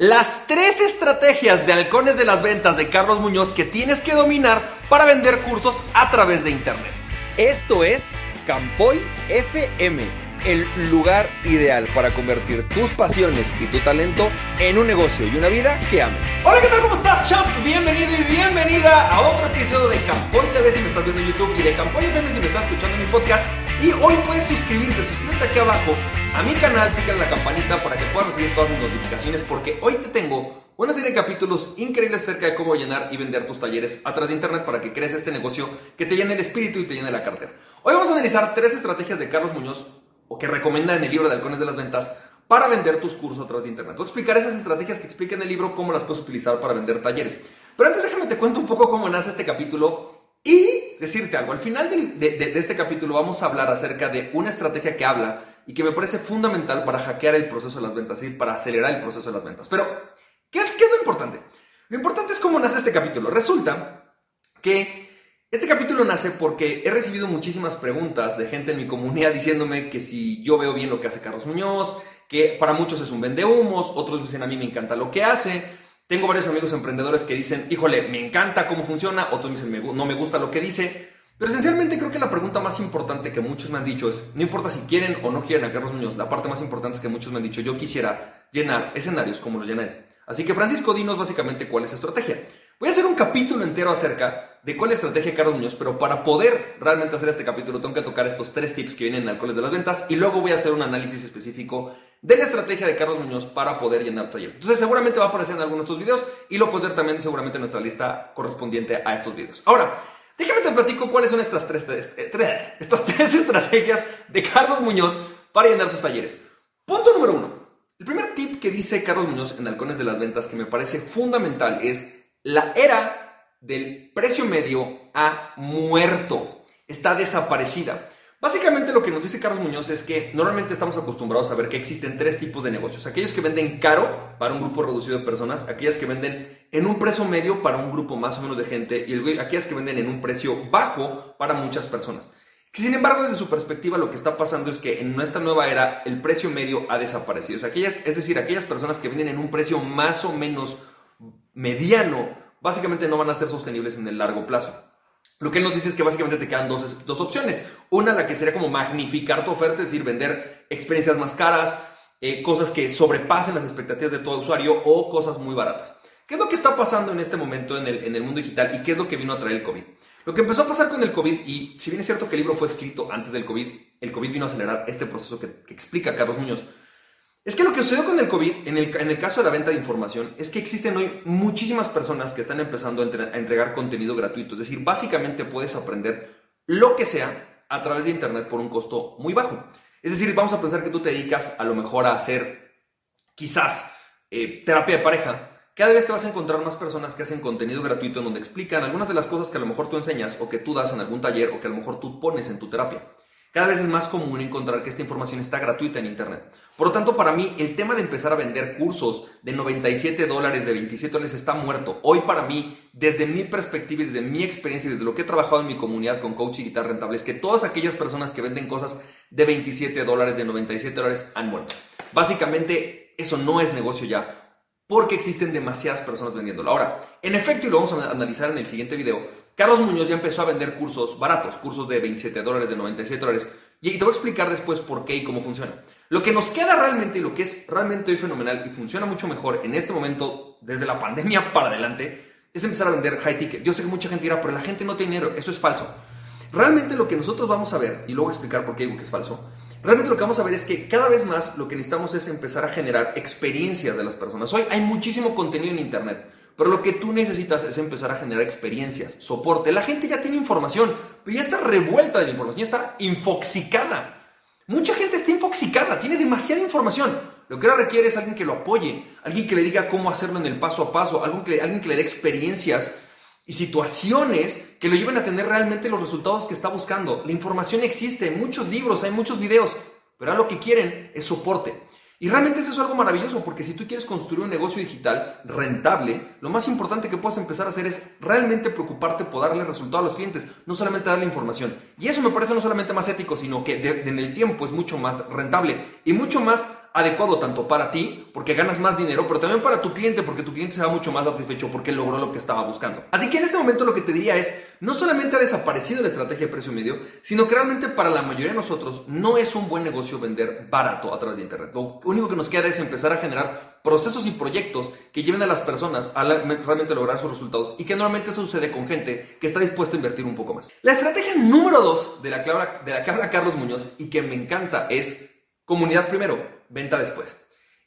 Las tres estrategias de halcones de las ventas de Carlos Muñoz que tienes que dominar para vender cursos a través de Internet. Esto es Campoy FM, el lugar ideal para convertir tus pasiones y tu talento en un negocio y una vida que ames. Hola, ¿qué tal? ¿Cómo estás, champ? Bienvenido y bienvenida a otro episodio de Campoy TV estás viendo en YouTube y de Campoy FM si me estás escuchando en mi podcast. Y hoy puedes suscribirte, suscríbete aquí abajo a mi canal, en la campanita para que puedas recibir todas mis notificaciones porque hoy te tengo una serie de capítulos increíbles acerca de cómo llenar y vender tus talleres a través de internet para que crees este negocio que te llene el espíritu y te llene la cartera. Hoy vamos a analizar tres estrategias de Carlos Muñoz o que recomienda en el libro de Halcones de las Ventas para vender tus cursos a través de internet. Voy a explicar esas estrategias que explica en el libro, cómo las puedes utilizar para vender talleres. Pero antes déjame te cuento un poco cómo nace este capítulo y decirte algo, al final de, este capítulo vamos a hablar acerca de una estrategia que habla y que me parece fundamental para hackear el proceso de las ventas y para acelerar el proceso de las ventas. Pero, ¿qué es, ¿qué es lo importante? Lo importante es cómo nace este capítulo. Resulta que este capítulo nace porque he recibido muchísimas preguntas de gente en mi comunidad diciéndome que si yo veo bien lo que hace Carlos Muñoz, que para muchos es un vendehumos, otros dicen a mí me encanta lo que hace, tengo varios amigos emprendedores que dicen, híjole, me encanta cómo funciona, otros dicen, no me gusta lo que dice. Pero esencialmente creo que la pregunta más importante que muchos me han dicho es, no importa si quieren o no quieren a Carlos Muñoz, la parte más importante es que muchos me han dicho, yo quisiera llenar escenarios como los llené. Así que Francisco, dinos básicamente cuál es la estrategia. Voy a hacer un capítulo entero acerca de cuál estrategia Carlos Muñoz, pero para poder realmente hacer este capítulo tengo que tocar estos tres tips que vienen en Alcoholes de las Ventas y luego voy a hacer un análisis específico de la estrategia de Carlos Muñoz para poder llenar talleres. Entonces seguramente va a aparecer en algunos de estos videos y lo puedes ver también seguramente en nuestra lista correspondiente a estos videos. Ahora, déjame te platico cuáles son estas tres, eh, estas tres estrategias de Carlos Muñoz para llenar tus talleres. Punto número uno. El primer tip que dice Carlos Muñoz en Halcones de las Ventas que me parece fundamental es la era del precio medio ha muerto, está desaparecida. Básicamente lo que nos dice Carlos Muñoz es que normalmente estamos acostumbrados a ver que existen tres tipos de negocios. Aquellos que venden caro para un grupo reducido de personas, aquellas que venden en un precio medio para un grupo más o menos de gente y aquellas que venden en un precio bajo para muchas personas. Sin embargo, desde su perspectiva, lo que está pasando es que en nuestra nueva era el precio medio ha desaparecido. es decir, aquellas personas que venden en un precio más o menos mediano, básicamente no van a ser sostenibles en el largo plazo. Lo que él nos dice es que básicamente te quedan dos, dos opciones. Una, la que sería como magnificar tu oferta, es decir, vender experiencias más caras, eh, cosas que sobrepasen las expectativas de todo usuario o cosas muy baratas. ¿Qué es lo que está pasando en este momento en el, en el mundo digital y qué es lo que vino a traer el COVID? Lo que empezó a pasar con el COVID, y si bien es cierto que el libro fue escrito antes del COVID, el COVID vino a acelerar este proceso que, que explica Carlos Muñoz, es que lo que sucedió con el COVID, en el, caso de la venta de información, es que existen hoy muchísimas personas que están empezando a, a, entregar contenido gratuito. Es decir, básicamente puedes aprender lo que sea a través de Internet por un costo muy bajo. Es decir, vamos a pensar que tú te dedicas a lo mejor a hacer quizás eh, terapia de pareja. Cada vez te vas a encontrar más personas que hacen contenido gratuito en donde explican algunas de las cosas que a lo mejor tú enseñas o que tú das en algún taller o que a lo mejor tú pones en tu terapia. Cada vez es más común encontrar que esta información está gratuita en Internet. Por lo tanto, para mí, el tema de empezar a vender cursos de 97 dólares, de 27 dólares, está muerto. Hoy, para mí, desde mi perspectiva y desde mi experiencia y desde lo que he trabajado en mi comunidad con Coach y Guitar Rentable, es que todas aquellas personas que venden cosas de 27 dólares, de 97 dólares, han muerto. Básicamente, eso no es negocio ya porque existen demasiadas personas vendiéndolo. Ahora, en efecto, y lo vamos a analizar en el siguiente video, Carlos Muñoz ya empezó a vender cursos baratos, cursos de 27 dólares, de 97 dólares. Y te voy a explicar después por qué y cómo funciona. Lo que nos queda realmente y lo que es realmente hoy fenomenal y funciona mucho mejor en este momento, desde la pandemia para adelante, es empezar a vender high ticket. Yo sé que mucha gente dirá, pero la gente no tiene dinero. Eso es falso. Realmente lo que nosotros vamos a ver, y luego explicar por qué digo que es falso, realmente lo que vamos a ver es que cada vez más lo que necesitamos es empezar a generar experiencias de las personas. Hoy hay muchísimo contenido en Internet. Pero lo que tú necesitas es empezar a generar experiencias, soporte. La gente ya tiene información, pero ya está revuelta de la información, ya está infoxicada. Mucha gente está infoxicada, tiene demasiada información. Lo que ahora requiere es alguien que lo apoye, alguien que le diga cómo hacerlo en el paso a paso, alguien que, alguien que le dé experiencias y situaciones que lo lleven a tener realmente los resultados que está buscando. La información existe, hay muchos libros, hay muchos videos, pero ahora lo que quieren es soporte. Y realmente eso es algo maravilloso, porque si tú quieres construir un negocio digital rentable, lo más importante que puedes empezar a hacer es realmente preocuparte por darle resultado a los clientes, no solamente darle información. Y eso me parece no solamente más ético, sino que en el tiempo es mucho más rentable y mucho más adecuado tanto para ti, porque ganas más dinero, pero también para tu cliente, porque tu cliente se va mucho más satisfecho porque logró lo que estaba buscando. Así que en este momento lo que te diría es, no solamente ha desaparecido la estrategia de precio medio, sino que realmente para la mayoría de nosotros no es un buen negocio vender barato a través de Internet. Lo único que nos queda es empezar a generar procesos y proyectos que lleven a las personas a realmente lograr sus resultados y que normalmente eso sucede con gente que está dispuesta a invertir un poco más. La estrategia número dos de la que de la que habla Carlos Muñoz y que me encanta es comunidad primero venta después.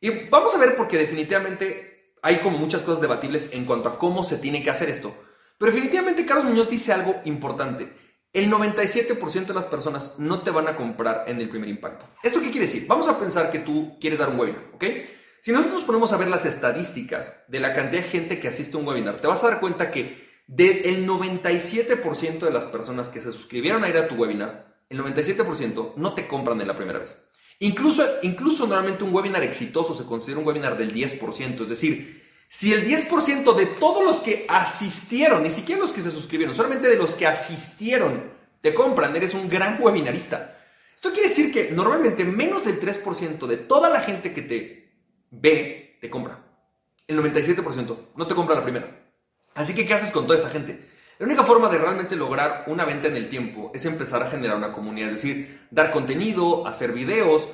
Y vamos a ver porque definitivamente hay como muchas cosas debatibles en cuanto a cómo se tiene que hacer esto. Pero definitivamente Carlos Muñoz dice algo importante. El 97% de las personas no te van a comprar en el primer impacto. ¿Esto qué quiere decir? Vamos a pensar que tú quieres dar un webinar, ¿ok? Si nosotros nos ponemos a ver las estadísticas de la cantidad de gente que asiste a un webinar, te vas a dar cuenta que del 97% de las personas que se suscribieron a ir a tu webinar, el 97% no te compran en la primera vez. Incluso, incluso normalmente un webinar exitoso se considera un webinar del 10%, es decir, si el 10% de todos los que asistieron, ni siquiera los que se suscribieron, solamente de los que asistieron, te compran, eres un gran webinarista. Esto quiere decir que normalmente menos del 3% de toda la gente que te ve, te compra. El 97% no te compra la primera. Así que, ¿qué haces con toda esa gente? La única forma de realmente lograr una venta en el tiempo es empezar a generar una comunidad, es decir, dar contenido, hacer videos,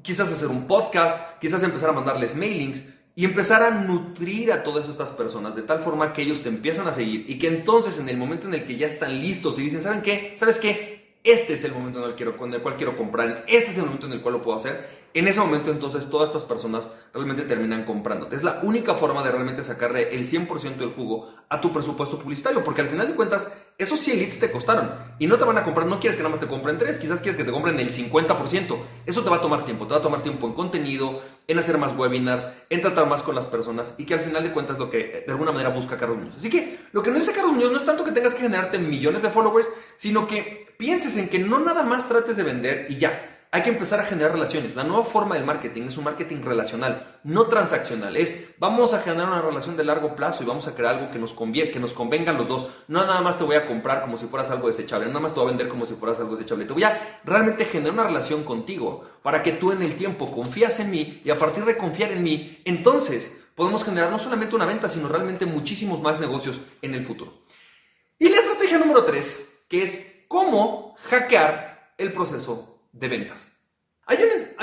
quizás hacer un podcast, quizás empezar a mandarles mailings y empezar a nutrir a todas estas personas de tal forma que ellos te empiezan a seguir y que entonces en el momento en el que ya están listos y dicen, ¿saben qué? ¿Sabes qué? Este es el momento en el, cual quiero comprar, este es el momento en el cual lo puedo hacer en ese momento entonces todas estas personas realmente terminan comprándote. Es la única forma de realmente sacarle el 100% del jugo a tu presupuesto publicitario, porque al final de cuentas esos 100 leads te costaron y no te van a comprar, no quieres que nada más te compren 3, quizás quieres que te compren el 50%. Eso te va a tomar tiempo, te va a tomar tiempo en contenido, en hacer más webinars, en tratar más con las personas y que al final de cuentas lo que de alguna manera busca Carlos Muñoz. Así que lo que no dice Carlos Muñoz no es tanto que tengas que generarte millones de followers, sino que pienses en que no nada más trates de vender y ya hay que empezar a generar relaciones. La nueva forma del marketing es un marketing relacional, no transaccional. Es vamos a generar una relación de largo plazo y vamos a crear algo que nos conviene, que nos convenga a los dos. No nada más te voy a comprar como si fueras algo desechable, no nada más te voy a vender como si fueras algo desechable. Te voy a realmente generar una relación contigo para que tú en el tiempo confías en mí y a partir de confiar en mí, entonces podemos generar no solamente una venta, sino realmente muchísimos más negocios en el futuro. Y la estrategia número 3, que es cómo hackear el proceso de ventas. Hay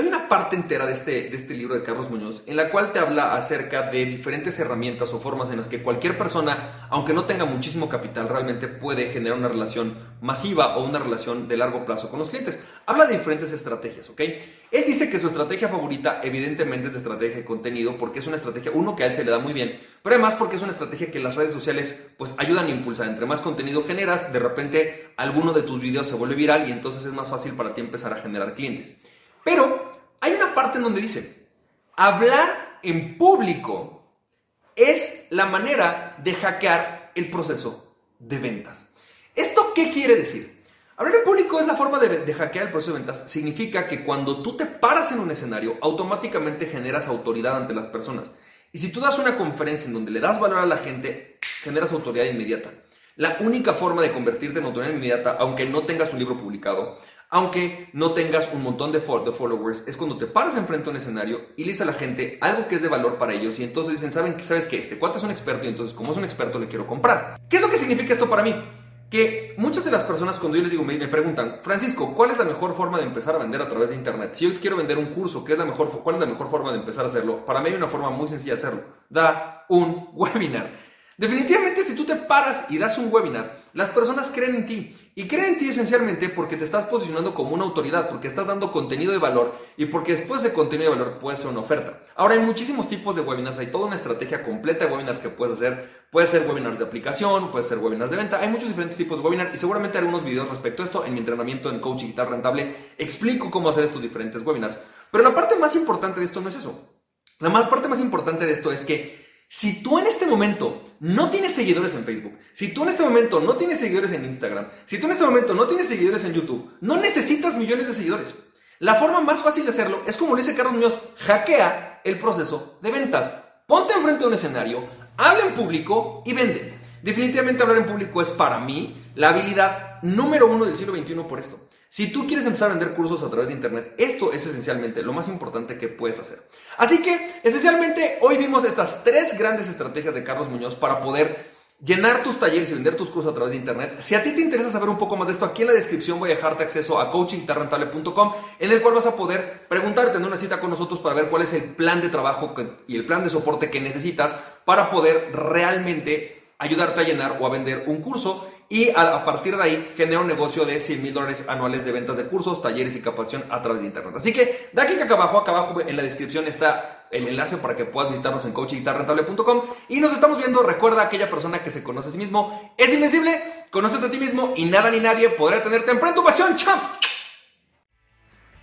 una, parte entera de este, de este libro de Carlos Muñoz en la cual te habla acerca de diferentes herramientas o formas en las que cualquier persona, aunque no tenga muchísimo capital, realmente puede generar una relación masiva o una relación de largo plazo con los clientes. Habla de diferentes estrategias, ¿ok? Él dice que su estrategia favorita evidentemente es de estrategia de contenido porque es una estrategia, uno, que a él se le da muy bien, pero además porque es una estrategia que las redes sociales pues ayudan a impulsar. Entre más contenido generas, de repente alguno de tus videos se vuelve viral y entonces es más fácil para ti empezar a generar clientes. Pero hay una parte en donde dice, hablar en público es la manera de hackear el proceso de ventas. ¿Esto qué quiere decir? Hablar en público es la forma de, hackear el proceso de ventas. Significa que cuando tú te paras en un escenario, automáticamente generas autoridad ante las personas. Y si tú das una conferencia en donde le das valor a la gente, generas autoridad inmediata. La única forma de convertirte en autoridad inmediata, aunque no tengas un libro publicado, aunque no tengas un montón de, followers, es cuando te paras enfrente a un escenario y le dices a la gente algo que es de valor para ellos y entonces dicen, ¿saben, ¿sabes qué? Este cuate es un experto y entonces como es un experto le quiero comprar. ¿Qué es lo que significa esto para mí? Que muchas de las personas cuando yo les digo, me, preguntan, Francisco, ¿cuál es la mejor forma de empezar a vender a través de Internet? Si yo quiero vender un curso, ¿qué es la mejor, ¿cuál es la mejor forma de empezar a hacerlo? Para mí hay una forma muy sencilla de hacerlo. Da un webinar. Definitivamente si tú te paras y das un webinar, las personas creen en ti. Y creen en ti esencialmente porque te estás posicionando como una autoridad, porque estás dando contenido de valor y porque después de contenido de valor puede ser una oferta. Ahora hay muchísimos tipos de webinars, hay toda una estrategia completa de webinars que puedes hacer. Puede ser webinars de aplicación, puede ser webinars de venta. Hay muchos diferentes tipos de webinar y seguramente haré unos videos respecto a esto en mi entrenamiento en coaching digital rentable. Explico cómo hacer estos diferentes webinars. Pero la parte más importante de esto no es eso. La parte más importante de esto es que si tú en este momento no tienes seguidores en Facebook, si tú en este momento no tienes seguidores en Instagram, si tú en este momento no tienes seguidores en YouTube, no necesitas millones de seguidores. La forma más fácil de hacerlo es como lo dice Carlos Muñoz, hackea el proceso de ventas. Ponte enfrente de un escenario, habla en público y vende. Definitivamente hablar en público es para mí la habilidad número uno del siglo XXI por esto. Si tú quieres empezar a vender cursos a través de Internet, esto es esencialmente lo más importante que puedes hacer. Así que, esencialmente, hoy vimos estas tres grandes estrategias de Carlos Muñoz para poder llenar tus talleres y vender tus cursos a través de internet. Si a ti te interesa saber un poco más de esto, aquí en la descripción voy a dejarte acceso a coachingtarrentable.com en el cual vas a poder preguntarte en una cita con nosotros para ver cuál es el plan de trabajo y el plan de soporte que necesitas para poder realmente ayudarte a llenar o a vender un curso y a, partir de ahí genera un negocio de 100 mil dólares anuales de ventas de cursos, talleres y capacitación a través de internet. Así que da clic acá abajo, acá abajo en la descripción está el enlace para que puedas visitarnos en coachingtarrentable.com y nos estamos viendo. Recuerda aquella persona que se conoce a sí mismo es invencible, conoce a ti mismo y nada ni nadie podrá tenerte en tu pasión, champ.